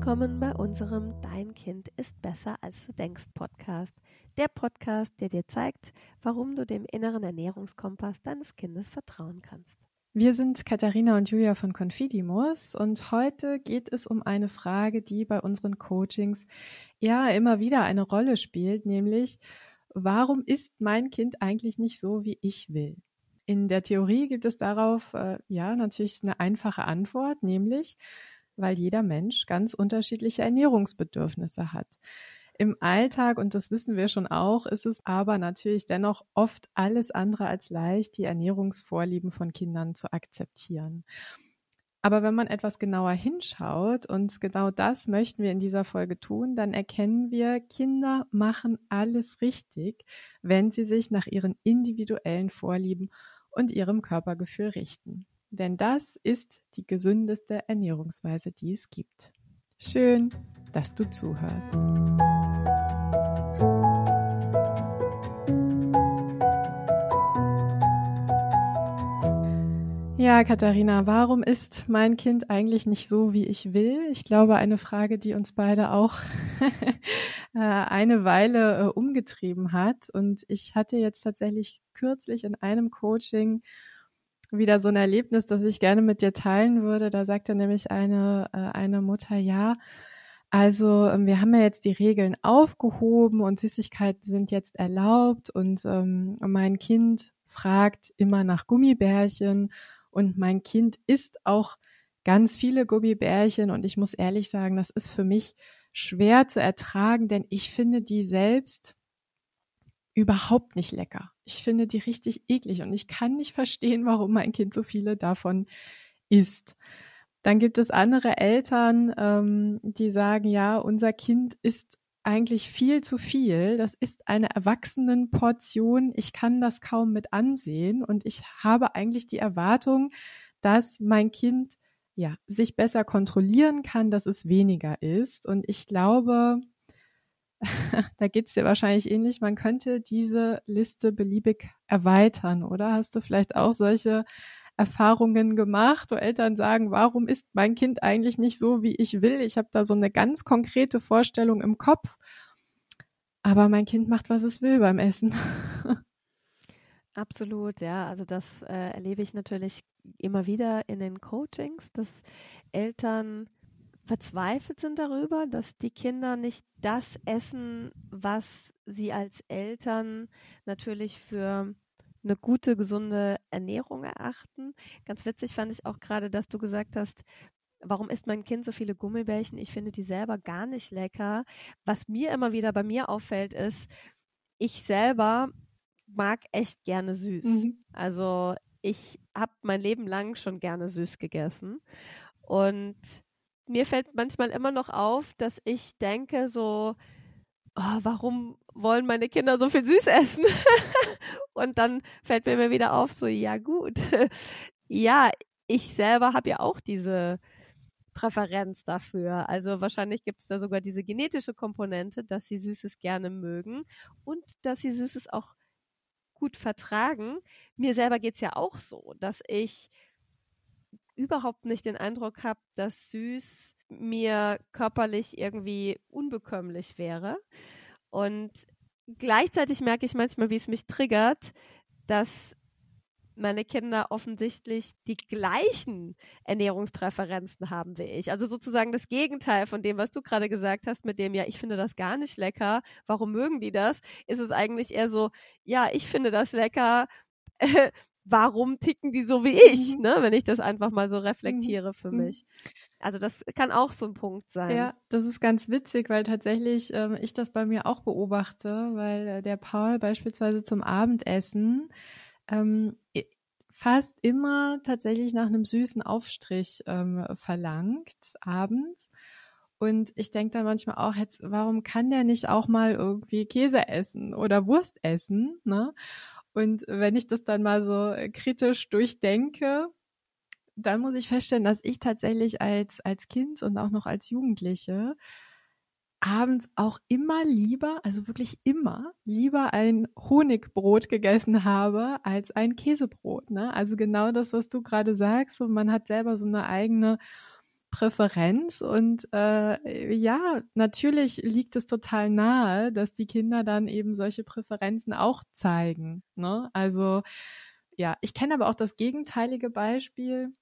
willkommen bei unserem Dein Kind ist besser als du denkst Podcast. Der Podcast, der dir zeigt, warum du dem inneren Ernährungskompass deines Kindes vertrauen kannst. Wir sind Katharina und Julia von Confidimus und heute geht es um eine Frage, die bei unseren Coachings ja immer wieder eine Rolle spielt, nämlich warum ist mein Kind eigentlich nicht so, wie ich will? In der Theorie gibt es darauf äh, ja natürlich eine einfache Antwort, nämlich weil jeder Mensch ganz unterschiedliche Ernährungsbedürfnisse hat. Im Alltag, und das wissen wir schon auch, ist es aber natürlich dennoch oft alles andere als leicht, die Ernährungsvorlieben von Kindern zu akzeptieren. Aber wenn man etwas genauer hinschaut, und genau das möchten wir in dieser Folge tun, dann erkennen wir, Kinder machen alles richtig, wenn sie sich nach ihren individuellen Vorlieben und ihrem Körpergefühl richten. Denn das ist die gesündeste Ernährungsweise, die es gibt. Schön, dass du zuhörst. Ja, Katharina, warum ist mein Kind eigentlich nicht so, wie ich will? Ich glaube, eine Frage, die uns beide auch äh, eine Weile äh, umgetrieben hat. Und ich hatte jetzt tatsächlich kürzlich in einem Coaching wieder so ein Erlebnis, das ich gerne mit dir teilen würde. Da sagte nämlich eine, äh, eine Mutter, ja, also ähm, wir haben ja jetzt die Regeln aufgehoben und Süßigkeiten sind jetzt erlaubt und ähm, mein Kind fragt immer nach Gummibärchen und mein Kind isst auch ganz viele Gummibärchen und ich muss ehrlich sagen, das ist für mich schwer zu ertragen, denn ich finde die selbst überhaupt nicht lecker. Ich finde die richtig eklig und ich kann nicht verstehen, warum mein Kind so viele davon isst. Dann gibt es andere Eltern, ähm, die sagen, ja, unser Kind isst eigentlich viel zu viel. Das ist eine Erwachsenenportion. Ich kann das kaum mit ansehen und ich habe eigentlich die Erwartung, dass mein Kind ja sich besser kontrollieren kann, dass es weniger ist. Und ich glaube, da geht's dir wahrscheinlich ähnlich. Man könnte diese Liste beliebig erweitern, oder? Hast du vielleicht auch solche Erfahrungen gemacht, wo Eltern sagen, warum ist mein Kind eigentlich nicht so, wie ich will? Ich habe da so eine ganz konkrete Vorstellung im Kopf, aber mein Kind macht, was es will beim Essen. Absolut, ja. Also das äh, erlebe ich natürlich immer wieder in den Coachings, dass Eltern verzweifelt sind darüber, dass die Kinder nicht das essen, was sie als Eltern natürlich für eine gute, gesunde Ernährung erachten. Ganz witzig fand ich auch gerade, dass du gesagt hast, warum isst mein Kind so viele Gummibärchen? Ich finde die selber gar nicht lecker. Was mir immer wieder bei mir auffällt, ist, ich selber mag echt gerne süß. Mhm. Also ich habe mein Leben lang schon gerne süß gegessen. Und mir fällt manchmal immer noch auf, dass ich denke so, oh, warum wollen meine Kinder so viel süß essen? Und dann fällt mir immer wieder auf, so, ja gut, ja, ich selber habe ja auch diese Präferenz dafür. Also wahrscheinlich gibt es da sogar diese genetische Komponente, dass sie Süßes gerne mögen und dass sie Süßes auch gut vertragen. Mir selber geht es ja auch so, dass ich überhaupt nicht den Eindruck habe, dass Süß mir körperlich irgendwie unbekömmlich wäre. Und gleichzeitig merke ich manchmal, wie es mich triggert, dass meine Kinder offensichtlich die gleichen Ernährungspräferenzen haben wie ich. Also sozusagen das Gegenteil von dem, was du gerade gesagt hast, mit dem, ja, ich finde das gar nicht lecker. Warum mögen die das? Ist es eigentlich eher so, ja, ich finde das lecker. warum ticken die so wie ich, mhm. ne? wenn ich das einfach mal so reflektiere für mhm. mich. Also das kann auch so ein Punkt sein. Ja, das ist ganz witzig, weil tatsächlich ähm, ich das bei mir auch beobachte, weil äh, der Paul beispielsweise zum Abendessen ähm, fast immer tatsächlich nach einem süßen Aufstrich ähm, verlangt abends. Und ich denke dann manchmal auch, jetzt, warum kann der nicht auch mal irgendwie Käse essen oder Wurst essen? Ne? Und wenn ich das dann mal so kritisch durchdenke, dann muss ich feststellen, dass ich tatsächlich als, als Kind und auch noch als Jugendliche abends auch immer lieber, also wirklich immer lieber ein Honigbrot gegessen habe als ein Käsebrot. Ne? Also genau das, was du gerade sagst. Und man hat selber so eine eigene Präferenz und äh, ja, natürlich liegt es total nahe, dass die Kinder dann eben solche Präferenzen auch zeigen. Ne? Also ja, ich kenne aber auch das gegenteilige Beispiel,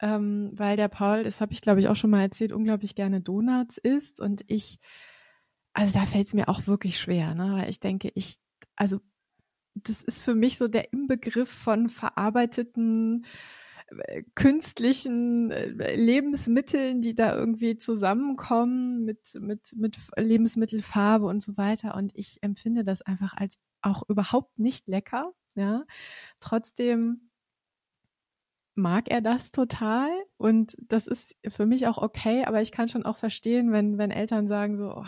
ähm, weil der Paul, das habe ich glaube ich auch schon mal erzählt, unglaublich gerne Donuts isst und ich, also da fällt es mir auch wirklich schwer, ne? weil ich denke, ich, also das ist für mich so der Inbegriff von verarbeiteten künstlichen äh, Lebensmitteln, die da irgendwie zusammenkommen mit, mit, mit Lebensmittelfarbe und so weiter. Und ich empfinde das einfach als auch überhaupt nicht lecker. Ja, trotzdem mag er das total und das ist für mich auch okay, aber ich kann schon auch verstehen, wenn, wenn Eltern sagen so, oh,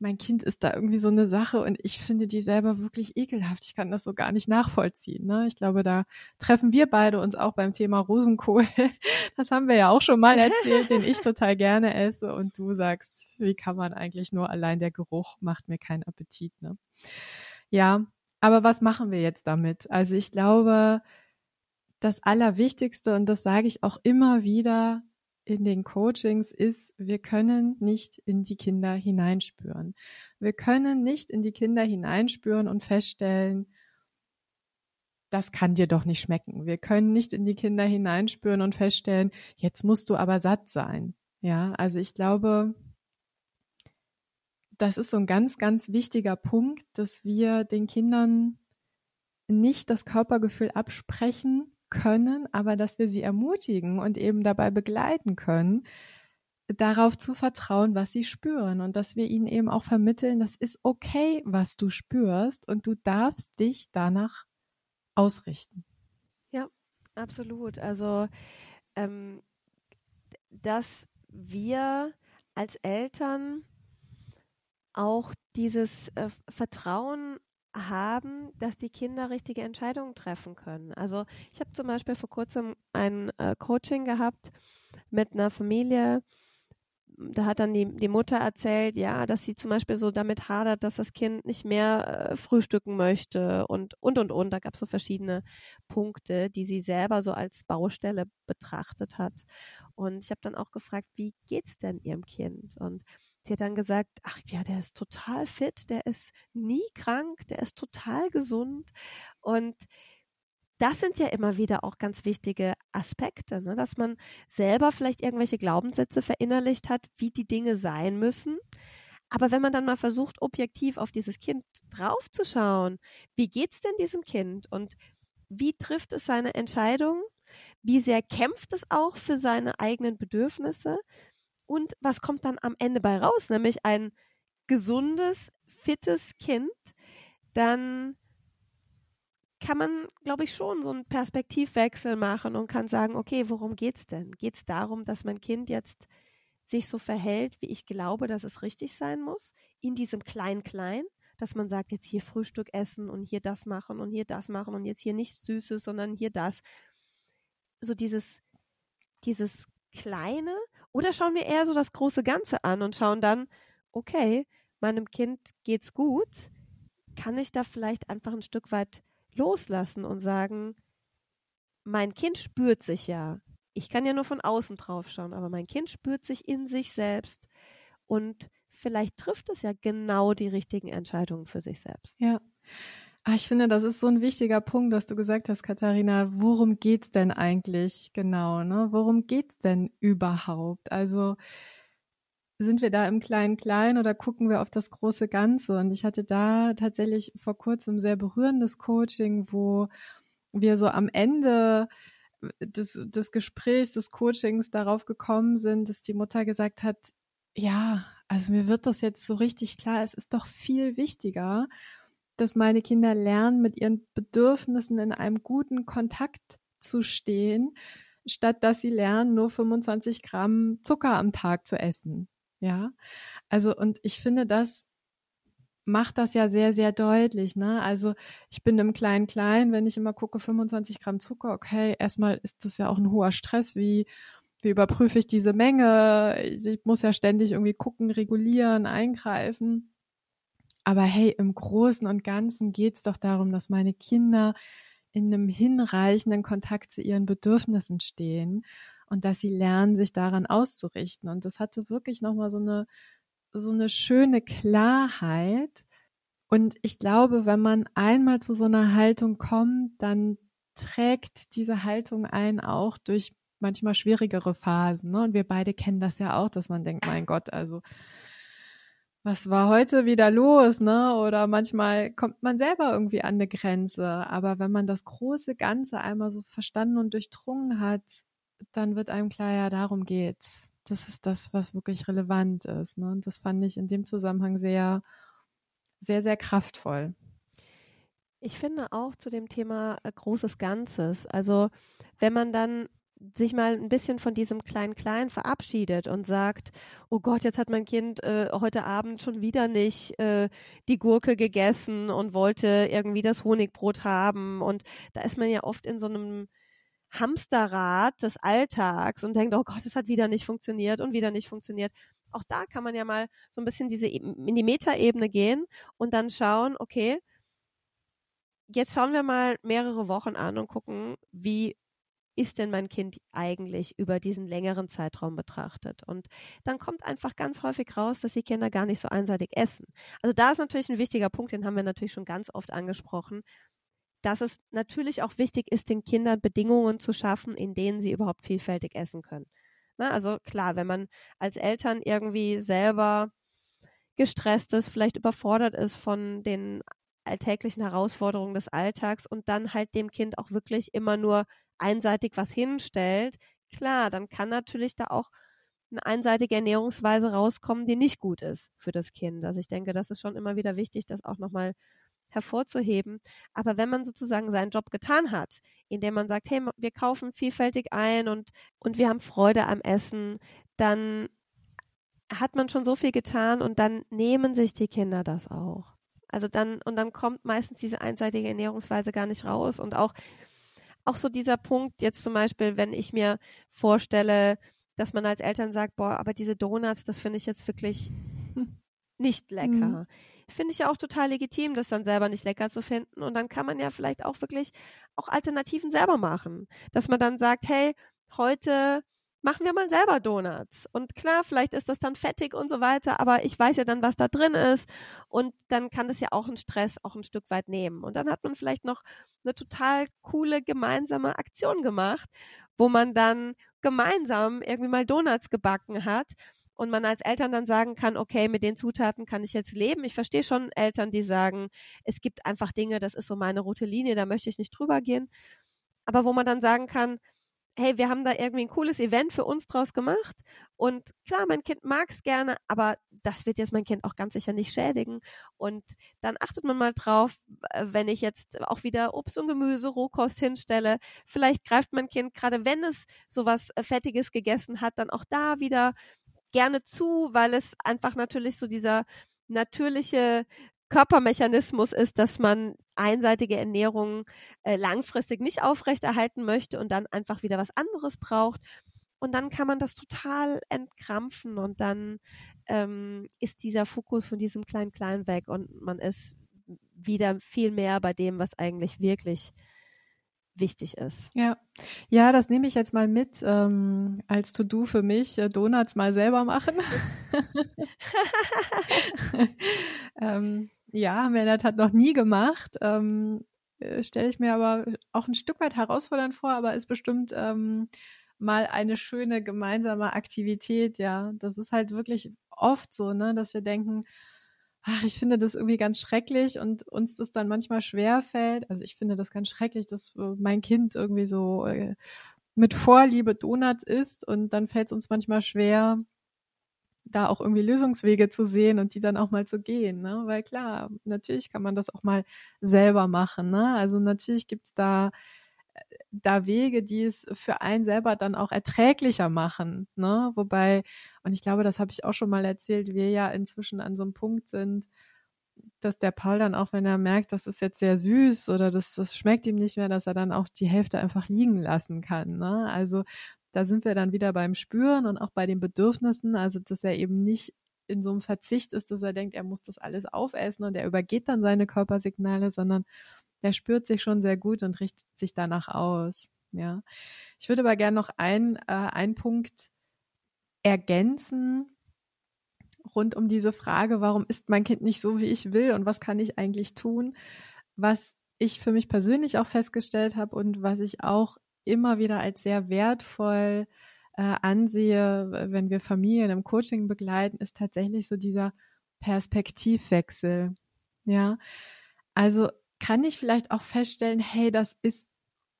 mein Kind ist da irgendwie so eine Sache und ich finde die selber wirklich ekelhaft. Ich kann das so gar nicht nachvollziehen. Ne? Ich glaube, da treffen wir beide uns auch beim Thema Rosenkohl. Das haben wir ja auch schon mal erzählt, den ich total gerne esse und du sagst, wie kann man eigentlich nur allein der Geruch macht mir keinen Appetit. Ne? Ja, aber was machen wir jetzt damit? Also ich glaube, das Allerwichtigste, und das sage ich auch immer wieder, in den Coachings ist, wir können nicht in die Kinder hineinspüren. Wir können nicht in die Kinder hineinspüren und feststellen, das kann dir doch nicht schmecken. Wir können nicht in die Kinder hineinspüren und feststellen, jetzt musst du aber satt sein. Ja, also ich glaube, das ist so ein ganz, ganz wichtiger Punkt, dass wir den Kindern nicht das Körpergefühl absprechen, können, aber dass wir sie ermutigen und eben dabei begleiten können, darauf zu vertrauen, was sie spüren und dass wir ihnen eben auch vermitteln, das ist okay, was du spürst und du darfst dich danach ausrichten. Ja, absolut. Also, ähm, dass wir als Eltern auch dieses äh, Vertrauen haben, dass die Kinder richtige Entscheidungen treffen können. Also ich habe zum Beispiel vor kurzem ein äh, Coaching gehabt mit einer Familie, da hat dann die, die Mutter erzählt, ja, dass sie zum Beispiel so damit hadert, dass das Kind nicht mehr äh, frühstücken möchte und, und, und, und. Da gab es so verschiedene Punkte, die sie selber so als Baustelle betrachtet hat. Und ich habe dann auch gefragt, wie geht's denn ihrem Kind? Und Sie hat dann gesagt, ach ja, der ist total fit, der ist nie krank, der ist total gesund. Und das sind ja immer wieder auch ganz wichtige Aspekte, ne? dass man selber vielleicht irgendwelche Glaubenssätze verinnerlicht hat, wie die Dinge sein müssen. Aber wenn man dann mal versucht, objektiv auf dieses Kind draufzuschauen, wie geht's denn diesem Kind und wie trifft es seine Entscheidung? Wie sehr kämpft es auch für seine eigenen Bedürfnisse? Und was kommt dann am Ende bei raus? Nämlich ein gesundes, fittes Kind. Dann kann man, glaube ich, schon so einen Perspektivwechsel machen und kann sagen, okay, worum geht's denn? Geht es darum, dass mein Kind jetzt sich so verhält, wie ich glaube, dass es richtig sein muss, in diesem Klein-Klein, dass man sagt, jetzt hier Frühstück essen und hier das machen und hier das machen und jetzt hier nichts Süßes, sondern hier das. So dieses, dieses Kleine oder schauen wir eher so das große Ganze an und schauen dann, okay, meinem Kind geht's gut, kann ich da vielleicht einfach ein Stück weit loslassen und sagen, mein Kind spürt sich ja. Ich kann ja nur von außen drauf schauen, aber mein Kind spürt sich in sich selbst und vielleicht trifft es ja genau die richtigen Entscheidungen für sich selbst. Ja. Ah, ich finde, das ist so ein wichtiger Punkt, was du gesagt hast, Katharina. Worum geht's denn eigentlich genau? Ne? Worum geht's denn überhaupt? Also sind wir da im kleinen Klein oder gucken wir auf das große Ganze? Und ich hatte da tatsächlich vor kurzem sehr berührendes Coaching, wo wir so am Ende des, des Gesprächs, des Coachings darauf gekommen sind, dass die Mutter gesagt hat, ja, also mir wird das jetzt so richtig klar, es ist doch viel wichtiger, dass meine Kinder lernen, mit ihren Bedürfnissen in einem guten Kontakt zu stehen, statt dass sie lernen, nur 25 Gramm Zucker am Tag zu essen. Ja, also und ich finde, das macht das ja sehr, sehr deutlich. Ne? Also ich bin im Klein-Klein, wenn ich immer gucke, 25 Gramm Zucker, okay, erstmal ist das ja auch ein hoher Stress, wie wie überprüfe ich diese Menge? Ich muss ja ständig irgendwie gucken, regulieren, eingreifen. Aber hey, im Großen und Ganzen geht es doch darum, dass meine Kinder in einem hinreichenden Kontakt zu ihren Bedürfnissen stehen und dass sie lernen, sich daran auszurichten. Und das hatte wirklich nochmal so eine, so eine schöne Klarheit. Und ich glaube, wenn man einmal zu so einer Haltung kommt, dann trägt diese Haltung ein auch durch manchmal schwierigere Phasen. Ne? Und wir beide kennen das ja auch, dass man denkt, mein Gott, also was war heute wieder los, ne? Oder manchmal kommt man selber irgendwie an eine Grenze. Aber wenn man das große Ganze einmal so verstanden und durchdrungen hat, dann wird einem klar, ja, darum geht's. Das ist das, was wirklich relevant ist. Ne? Und das fand ich in dem Zusammenhang sehr, sehr, sehr kraftvoll. Ich finde auch zu dem Thema äh, großes Ganzes. Also wenn man dann sich mal ein bisschen von diesem Klein-Klein verabschiedet und sagt, oh Gott, jetzt hat mein Kind äh, heute Abend schon wieder nicht äh, die Gurke gegessen und wollte irgendwie das Honigbrot haben. Und da ist man ja oft in so einem Hamsterrad des Alltags und denkt, oh Gott, es hat wieder nicht funktioniert und wieder nicht funktioniert. Auch da kann man ja mal so ein bisschen diese in die Metaebene gehen und dann schauen, okay, jetzt schauen wir mal mehrere Wochen an und gucken, wie ist denn mein Kind eigentlich über diesen längeren Zeitraum betrachtet? Und dann kommt einfach ganz häufig raus, dass die Kinder gar nicht so einseitig essen. Also da ist natürlich ein wichtiger Punkt, den haben wir natürlich schon ganz oft angesprochen, dass es natürlich auch wichtig ist, den Kindern Bedingungen zu schaffen, in denen sie überhaupt vielfältig essen können. Na, also klar, wenn man als Eltern irgendwie selber gestresst ist, vielleicht überfordert ist von den alltäglichen Herausforderungen des Alltags und dann halt dem Kind auch wirklich immer nur einseitig was hinstellt, klar, dann kann natürlich da auch eine einseitige Ernährungsweise rauskommen, die nicht gut ist für das Kind. Also ich denke, das ist schon immer wieder wichtig, das auch nochmal hervorzuheben. Aber wenn man sozusagen seinen Job getan hat, indem man sagt, hey, wir kaufen vielfältig ein und, und wir haben Freude am Essen, dann hat man schon so viel getan und dann nehmen sich die Kinder das auch. Also dann, und dann kommt meistens diese einseitige Ernährungsweise gar nicht raus. Und auch auch so dieser Punkt jetzt zum Beispiel, wenn ich mir vorstelle, dass man als Eltern sagt, boah, aber diese Donuts, das finde ich jetzt wirklich nicht lecker. Mhm. Finde ich ja auch total legitim, das dann selber nicht lecker zu finden. Und dann kann man ja vielleicht auch wirklich auch Alternativen selber machen. Dass man dann sagt, hey, heute machen wir mal selber Donuts. Und klar, vielleicht ist das dann fettig und so weiter, aber ich weiß ja dann, was da drin ist. Und dann kann das ja auch einen Stress auch ein Stück weit nehmen. Und dann hat man vielleicht noch eine total coole gemeinsame Aktion gemacht, wo man dann gemeinsam irgendwie mal Donuts gebacken hat und man als Eltern dann sagen kann, okay, mit den Zutaten kann ich jetzt leben. Ich verstehe schon Eltern, die sagen, es gibt einfach Dinge, das ist so meine rote Linie, da möchte ich nicht drüber gehen. Aber wo man dann sagen kann, hey, wir haben da irgendwie ein cooles Event für uns draus gemacht. Und klar, mein Kind mag es gerne, aber das wird jetzt mein Kind auch ganz sicher nicht schädigen. Und dann achtet man mal drauf, wenn ich jetzt auch wieder Obst und Gemüse, Rohkost hinstelle. Vielleicht greift mein Kind, gerade wenn es sowas äh, Fettiges gegessen hat, dann auch da wieder gerne zu, weil es einfach natürlich so dieser natürliche Körpermechanismus ist, dass man einseitige Ernährung äh, langfristig nicht aufrechterhalten möchte und dann einfach wieder was anderes braucht. Und dann kann man das total entkrampfen und dann ähm, ist dieser Fokus von diesem Klein-Klein weg und man ist wieder viel mehr bei dem, was eigentlich wirklich wichtig ist. Ja, ja, das nehme ich jetzt mal mit ähm, als To-Do für mich, äh, Donuts mal selber machen. ähm, ja, der Tat noch nie gemacht. Ähm, äh, Stelle ich mir aber auch ein Stück weit herausfordernd vor, aber ist bestimmt ähm, mal eine schöne gemeinsame Aktivität, ja. Das ist halt wirklich oft so, ne, dass wir denken, ach, ich finde das irgendwie ganz schrecklich und uns das dann manchmal schwer fällt. Also ich finde das ganz schrecklich, dass mein Kind irgendwie so äh, mit Vorliebe Donuts isst und dann fällt es uns manchmal schwer, da auch irgendwie Lösungswege zu sehen und die dann auch mal zu gehen, ne? Weil klar, natürlich kann man das auch mal selber machen, ne? Also natürlich gibt's da äh, da Wege, die es für einen selber dann auch erträglicher machen, ne? Wobei, und ich glaube, das habe ich auch schon mal erzählt, wir ja inzwischen an so einem Punkt sind, dass der Paul dann auch, wenn er merkt, das ist jetzt sehr süß oder das, das schmeckt ihm nicht mehr, dass er dann auch die Hälfte einfach liegen lassen kann. Ne? Also da sind wir dann wieder beim Spüren und auch bei den Bedürfnissen, also dass er eben nicht in so einem Verzicht ist, dass er denkt, er muss das alles aufessen und er übergeht dann seine Körpersignale, sondern er spürt sich schon sehr gut und richtet sich danach aus. Ja. Ich würde aber gerne noch ein, äh, einen Punkt ergänzen rund um diese Frage, warum ist mein Kind nicht so, wie ich will und was kann ich eigentlich tun, was ich für mich persönlich auch festgestellt habe und was ich auch immer wieder als sehr wertvoll äh, ansehe, wenn wir Familien im Coaching begleiten, ist tatsächlich so dieser Perspektivwechsel. Ja, also kann ich vielleicht auch feststellen, hey, das ist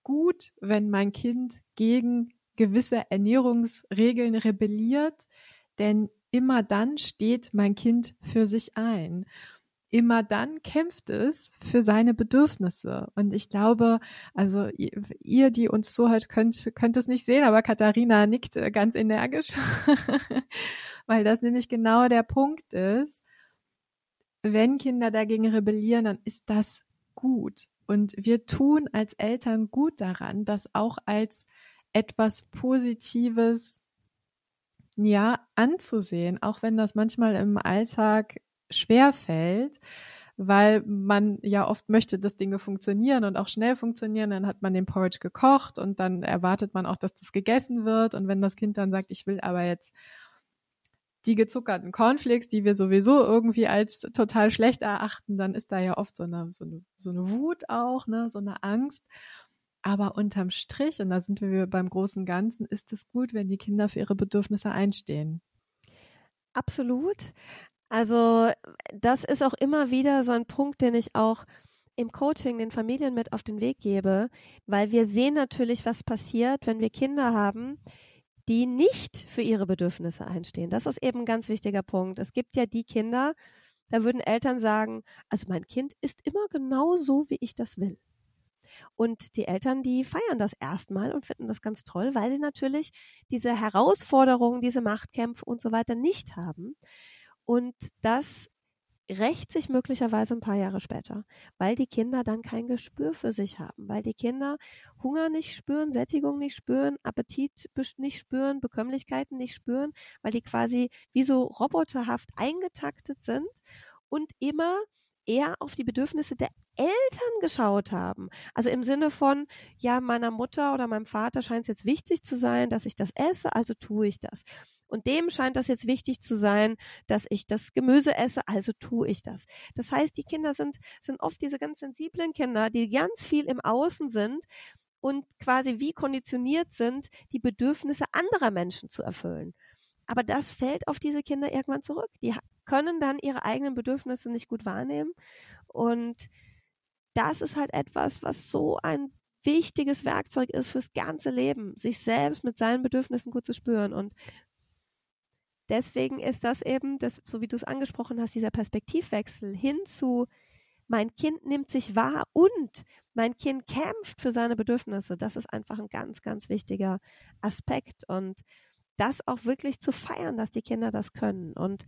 gut, wenn mein Kind gegen gewisse Ernährungsregeln rebelliert, denn immer dann steht mein Kind für sich ein. Immer dann kämpft es für seine Bedürfnisse. Und ich glaube, also ihr, die uns zuhört, könnt, könnt es nicht sehen, aber Katharina nickt äh, ganz energisch, weil das nämlich genau der Punkt ist. Wenn Kinder dagegen rebellieren, dann ist das gut. Und wir tun als Eltern gut daran, das auch als etwas Positives ja anzusehen, auch wenn das manchmal im Alltag schwer fällt, weil man ja oft möchte, dass Dinge funktionieren und auch schnell funktionieren. Dann hat man den Porridge gekocht und dann erwartet man auch, dass das gegessen wird. Und wenn das Kind dann sagt, ich will aber jetzt die gezuckerten Cornflakes, die wir sowieso irgendwie als total schlecht erachten, dann ist da ja oft so eine, so eine, so eine Wut auch, ne, so eine Angst. Aber unterm Strich, und da sind wir beim großen Ganzen, ist es gut, wenn die Kinder für ihre Bedürfnisse einstehen. Absolut. Also das ist auch immer wieder so ein Punkt, den ich auch im Coaching den Familien mit auf den Weg gebe, weil wir sehen natürlich, was passiert, wenn wir Kinder haben, die nicht für ihre Bedürfnisse einstehen. Das ist eben ein ganz wichtiger Punkt. Es gibt ja die Kinder, da würden Eltern sagen, also mein Kind ist immer genau so, wie ich das will. Und die Eltern, die feiern das erstmal und finden das ganz toll, weil sie natürlich diese Herausforderungen, diese Machtkämpfe und so weiter nicht haben. Und das rächt sich möglicherweise ein paar Jahre später, weil die Kinder dann kein Gespür für sich haben, weil die Kinder Hunger nicht spüren, Sättigung nicht spüren, Appetit nicht spüren, Bekömmlichkeiten nicht spüren, weil die quasi wie so roboterhaft eingetaktet sind und immer eher auf die Bedürfnisse der Eltern geschaut haben. Also im Sinne von, ja, meiner Mutter oder meinem Vater scheint es jetzt wichtig zu sein, dass ich das esse, also tue ich das. Und dem scheint das jetzt wichtig zu sein, dass ich das Gemüse esse, also tue ich das. Das heißt, die Kinder sind, sind oft diese ganz sensiblen Kinder, die ganz viel im Außen sind und quasi wie konditioniert sind, die Bedürfnisse anderer Menschen zu erfüllen. Aber das fällt auf diese Kinder irgendwann zurück. Die können dann ihre eigenen Bedürfnisse nicht gut wahrnehmen. Und das ist halt etwas, was so ein wichtiges Werkzeug ist fürs ganze Leben, sich selbst mit seinen Bedürfnissen gut zu spüren. Und deswegen ist das eben, das, so wie du es angesprochen hast, dieser Perspektivwechsel hin zu, mein Kind nimmt sich wahr und mein Kind kämpft für seine Bedürfnisse. Das ist einfach ein ganz, ganz wichtiger Aspekt und das auch wirklich zu feiern, dass die Kinder das können. Und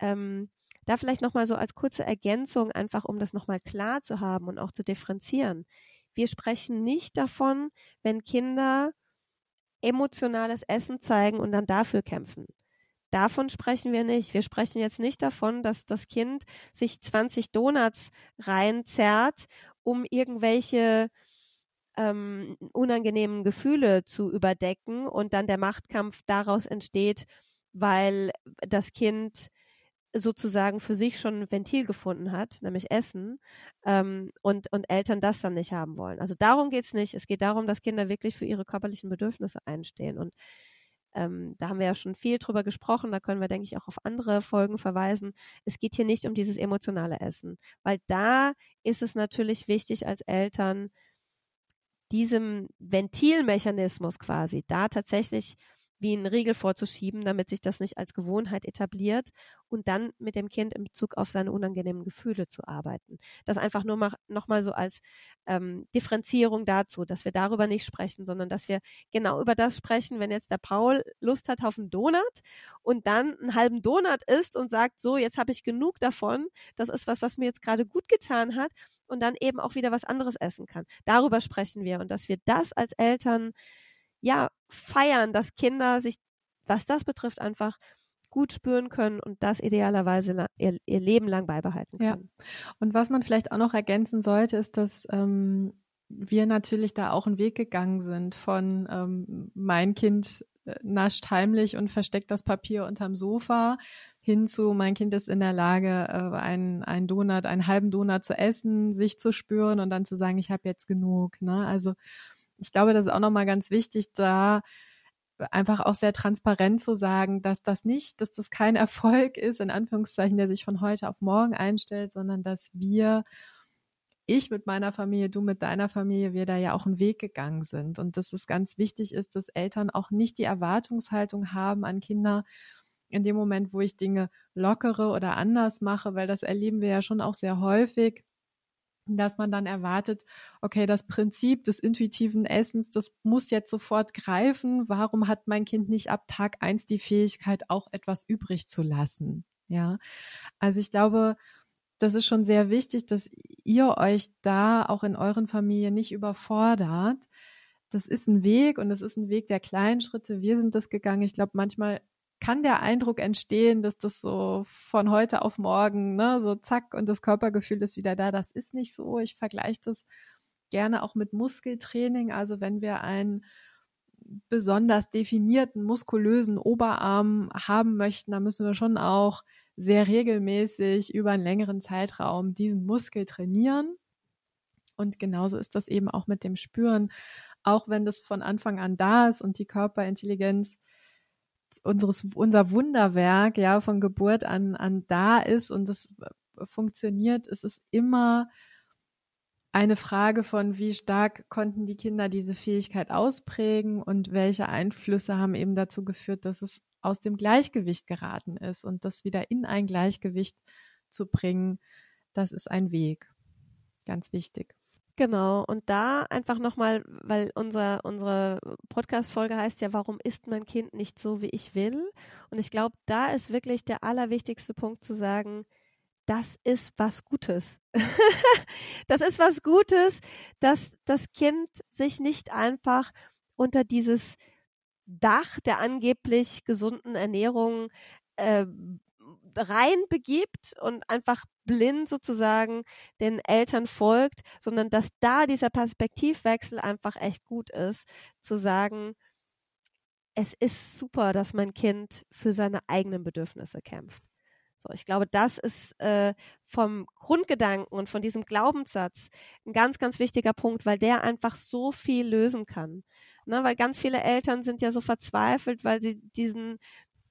ähm, da vielleicht nochmal so als kurze Ergänzung, einfach um das nochmal klar zu haben und auch zu differenzieren. Wir sprechen nicht davon, wenn Kinder emotionales Essen zeigen und dann dafür kämpfen. Davon sprechen wir nicht. Wir sprechen jetzt nicht davon, dass das Kind sich 20 Donuts reinzerrt, um irgendwelche ähm, unangenehmen Gefühle zu überdecken und dann der Machtkampf daraus entsteht, weil das Kind sozusagen für sich schon ein Ventil gefunden hat, nämlich Essen, ähm, und, und Eltern das dann nicht haben wollen. Also darum geht es nicht. Es geht darum, dass Kinder wirklich für ihre körperlichen Bedürfnisse einstehen. Und ähm, da haben wir ja schon viel drüber gesprochen, da können wir, denke ich, auch auf andere Folgen verweisen. Es geht hier nicht um dieses emotionale Essen, weil da ist es natürlich wichtig als Eltern, diesem Ventilmechanismus quasi da tatsächlich wie einen Riegel vorzuschieben, damit sich das nicht als Gewohnheit etabliert und dann mit dem Kind in Bezug auf seine unangenehmen Gefühle zu arbeiten. Das einfach nur mal, nochmal so als ähm, Differenzierung dazu, dass wir darüber nicht sprechen, sondern dass wir genau über das sprechen, wenn jetzt der Paul Lust hat auf einen Donut und dann einen halben Donut isst und sagt, so, jetzt habe ich genug davon, das ist was, was mir jetzt gerade gut getan hat und dann eben auch wieder was anderes essen kann. Darüber sprechen wir und dass wir das als Eltern ja, feiern, dass Kinder sich, was das betrifft, einfach gut spüren können und das idealerweise ihr, ihr Leben lang beibehalten können. Ja. Und was man vielleicht auch noch ergänzen sollte, ist, dass ähm, wir natürlich da auch einen Weg gegangen sind von ähm, mein Kind äh, nascht heimlich und versteckt das Papier unterm Sofa hin zu mein Kind ist in der Lage, äh, einen, einen Donut, einen halben Donut zu essen, sich zu spüren und dann zu sagen, ich habe jetzt genug. Ne? Also ich glaube, das ist auch nochmal ganz wichtig, da einfach auch sehr transparent zu sagen, dass das nicht, dass das kein Erfolg ist, in Anführungszeichen, der sich von heute auf morgen einstellt, sondern dass wir, ich mit meiner Familie, du mit deiner Familie, wir da ja auch einen Weg gegangen sind. Und dass es ganz wichtig ist, dass Eltern auch nicht die Erwartungshaltung haben an Kinder, in dem Moment, wo ich Dinge lockere oder anders mache, weil das erleben wir ja schon auch sehr häufig, dass man dann erwartet, okay, das Prinzip des intuitiven Essens, das muss jetzt sofort greifen. Warum hat mein Kind nicht ab Tag eins die Fähigkeit, auch etwas übrig zu lassen? Ja, also ich glaube, das ist schon sehr wichtig, dass ihr euch da auch in euren Familien nicht überfordert. Das ist ein Weg und es ist ein Weg der kleinen Schritte. Wir sind das gegangen. Ich glaube, manchmal kann der Eindruck entstehen, dass das so von heute auf morgen, ne, so zack und das Körpergefühl ist wieder da. Das ist nicht so. Ich vergleiche das gerne auch mit Muskeltraining. Also wenn wir einen besonders definierten, muskulösen Oberarm haben möchten, dann müssen wir schon auch sehr regelmäßig über einen längeren Zeitraum diesen Muskel trainieren. Und genauso ist das eben auch mit dem Spüren. Auch wenn das von Anfang an da ist und die Körperintelligenz unseres, unser Wunderwerk ja von Geburt an, an da ist und das funktioniert, es ist immer eine Frage von, wie stark konnten die Kinder diese Fähigkeit ausprägen und welche Einflüsse haben eben dazu geführt, dass es aus dem Gleichgewicht geraten ist und das wieder in ein Gleichgewicht zu bringen, das ist ein Weg. Ganz wichtig. Genau, und da einfach nochmal, weil unser, unsere Podcast-Folge heißt ja, warum ist mein Kind nicht so, wie ich will? Und ich glaube, da ist wirklich der allerwichtigste Punkt zu sagen, das ist was Gutes. das ist was Gutes, dass das Kind sich nicht einfach unter dieses Dach der angeblich gesunden Ernährung äh, rein begibt und einfach blind sozusagen den Eltern folgt, sondern dass da dieser Perspektivwechsel einfach echt gut ist, zu sagen, es ist super, dass mein Kind für seine eigenen Bedürfnisse kämpft. So, ich glaube, das ist äh, vom Grundgedanken und von diesem Glaubenssatz ein ganz, ganz wichtiger Punkt, weil der einfach so viel lösen kann. Ne, weil ganz viele Eltern sind ja so verzweifelt, weil sie diesen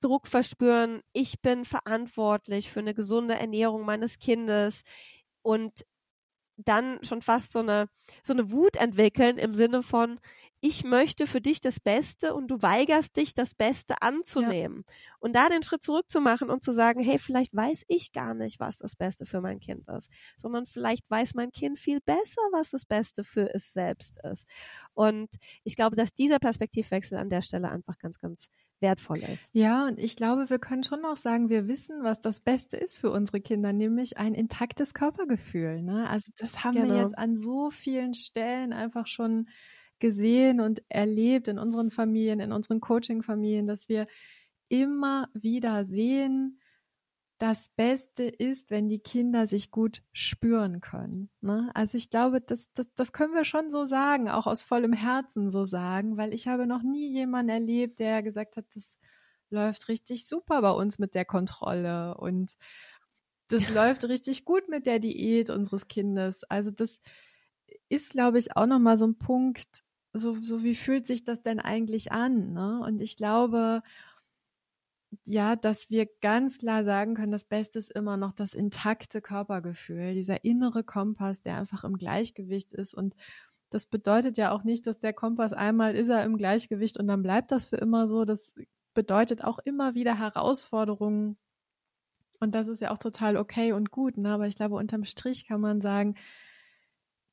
Druck verspüren, ich bin verantwortlich für eine gesunde Ernährung meines Kindes und dann schon fast so eine, so eine Wut entwickeln im Sinne von, ich möchte für dich das Beste und du weigerst dich, das Beste anzunehmen. Ja. Und da den Schritt zurückzumachen und zu sagen, hey, vielleicht weiß ich gar nicht, was das Beste für mein Kind ist, sondern vielleicht weiß mein Kind viel besser, was das Beste für es selbst ist. Und ich glaube, dass dieser Perspektivwechsel an der Stelle einfach ganz, ganz wertvoll ist. Ja, und ich glaube, wir können schon auch sagen, wir wissen, was das Beste ist für unsere Kinder, nämlich ein intaktes Körpergefühl. Ne? Also das haben genau. wir jetzt an so vielen Stellen einfach schon gesehen und erlebt in unseren Familien, in unseren Coaching-Familien, dass wir immer wieder sehen, das Beste ist, wenn die Kinder sich gut spüren können. Ne? Also ich glaube, das, das, das können wir schon so sagen, auch aus vollem Herzen so sagen, weil ich habe noch nie jemanden erlebt, der gesagt hat, das läuft richtig super bei uns mit der Kontrolle und das ja. läuft richtig gut mit der Diät unseres Kindes. Also das ist, glaube ich, auch nochmal so ein Punkt, so, so wie fühlt sich das denn eigentlich an? Ne? Und ich glaube, ja, dass wir ganz klar sagen können, das Beste ist immer noch das intakte Körpergefühl, dieser innere Kompass, der einfach im Gleichgewicht ist. Und das bedeutet ja auch nicht, dass der Kompass einmal ist er im Gleichgewicht und dann bleibt das für immer so. Das bedeutet auch immer wieder Herausforderungen. Und das ist ja auch total okay und gut. Ne? Aber ich glaube, unterm Strich kann man sagen,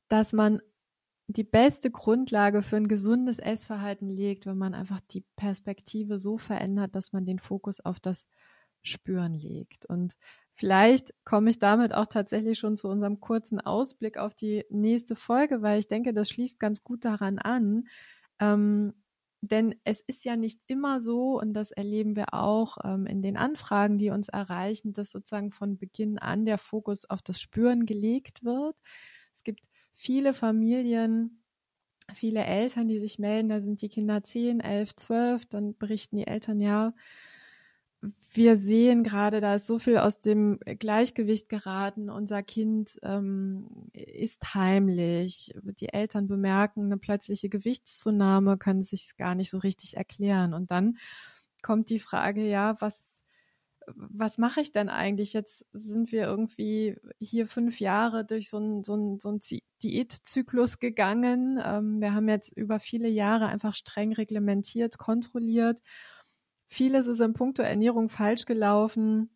dass man die beste Grundlage für ein gesundes Essverhalten legt, wenn man einfach die Perspektive so verändert, dass man den Fokus auf das Spüren legt. Und vielleicht komme ich damit auch tatsächlich schon zu unserem kurzen Ausblick auf die nächste Folge, weil ich denke, das schließt ganz gut daran an. Ähm, denn es ist ja nicht immer so, und das erleben wir auch ähm, in den Anfragen, die uns erreichen, dass sozusagen von Beginn an der Fokus auf das Spüren gelegt wird. Es gibt viele Familien, viele Eltern, die sich melden, da sind die Kinder 10, 11, 12, dann berichten die Eltern, ja, wir sehen gerade, da ist so viel aus dem Gleichgewicht geraten. Unser Kind ähm, ist heimlich. Die Eltern bemerken eine plötzliche Gewichtszunahme, können sich gar nicht so richtig erklären. Und dann kommt die Frage, ja, was, was mache ich denn eigentlich? Jetzt sind wir irgendwie hier fünf Jahre durch so einen so so einen Diätzyklus gegangen. Ähm, wir haben jetzt über viele Jahre einfach streng reglementiert, kontrolliert Vieles ist in puncto Ernährung falsch gelaufen.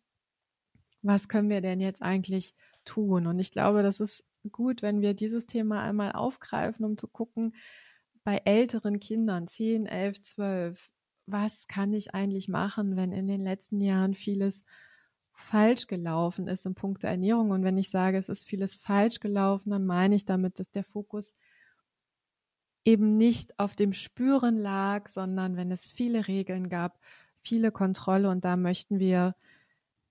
Was können wir denn jetzt eigentlich tun? Und ich glaube, das ist gut, wenn wir dieses Thema einmal aufgreifen, um zu gucken, bei älteren Kindern, 10, 11, 12, was kann ich eigentlich machen, wenn in den letzten Jahren vieles falsch gelaufen ist in puncto Ernährung? Und wenn ich sage, es ist vieles falsch gelaufen, dann meine ich damit, dass der Fokus eben nicht auf dem Spüren lag, sondern wenn es viele Regeln gab, viele Kontrolle und da möchten wir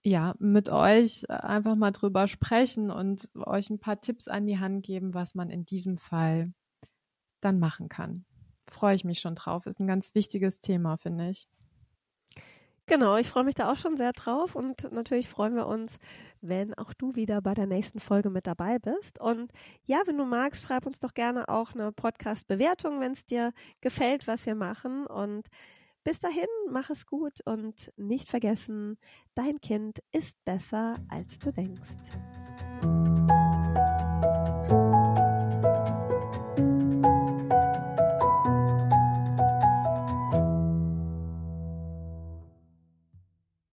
ja mit euch einfach mal drüber sprechen und euch ein paar Tipps an die Hand geben, was man in diesem Fall dann machen kann. Freue ich mich schon drauf. Ist ein ganz wichtiges Thema, finde ich. Genau, ich freue mich da auch schon sehr drauf und natürlich freuen wir uns, wenn auch du wieder bei der nächsten Folge mit dabei bist. Und ja, wenn du magst, schreib uns doch gerne auch eine Podcast-Bewertung, wenn es dir gefällt, was wir machen. Und bis dahin, mach es gut und nicht vergessen, dein Kind ist besser, als du denkst.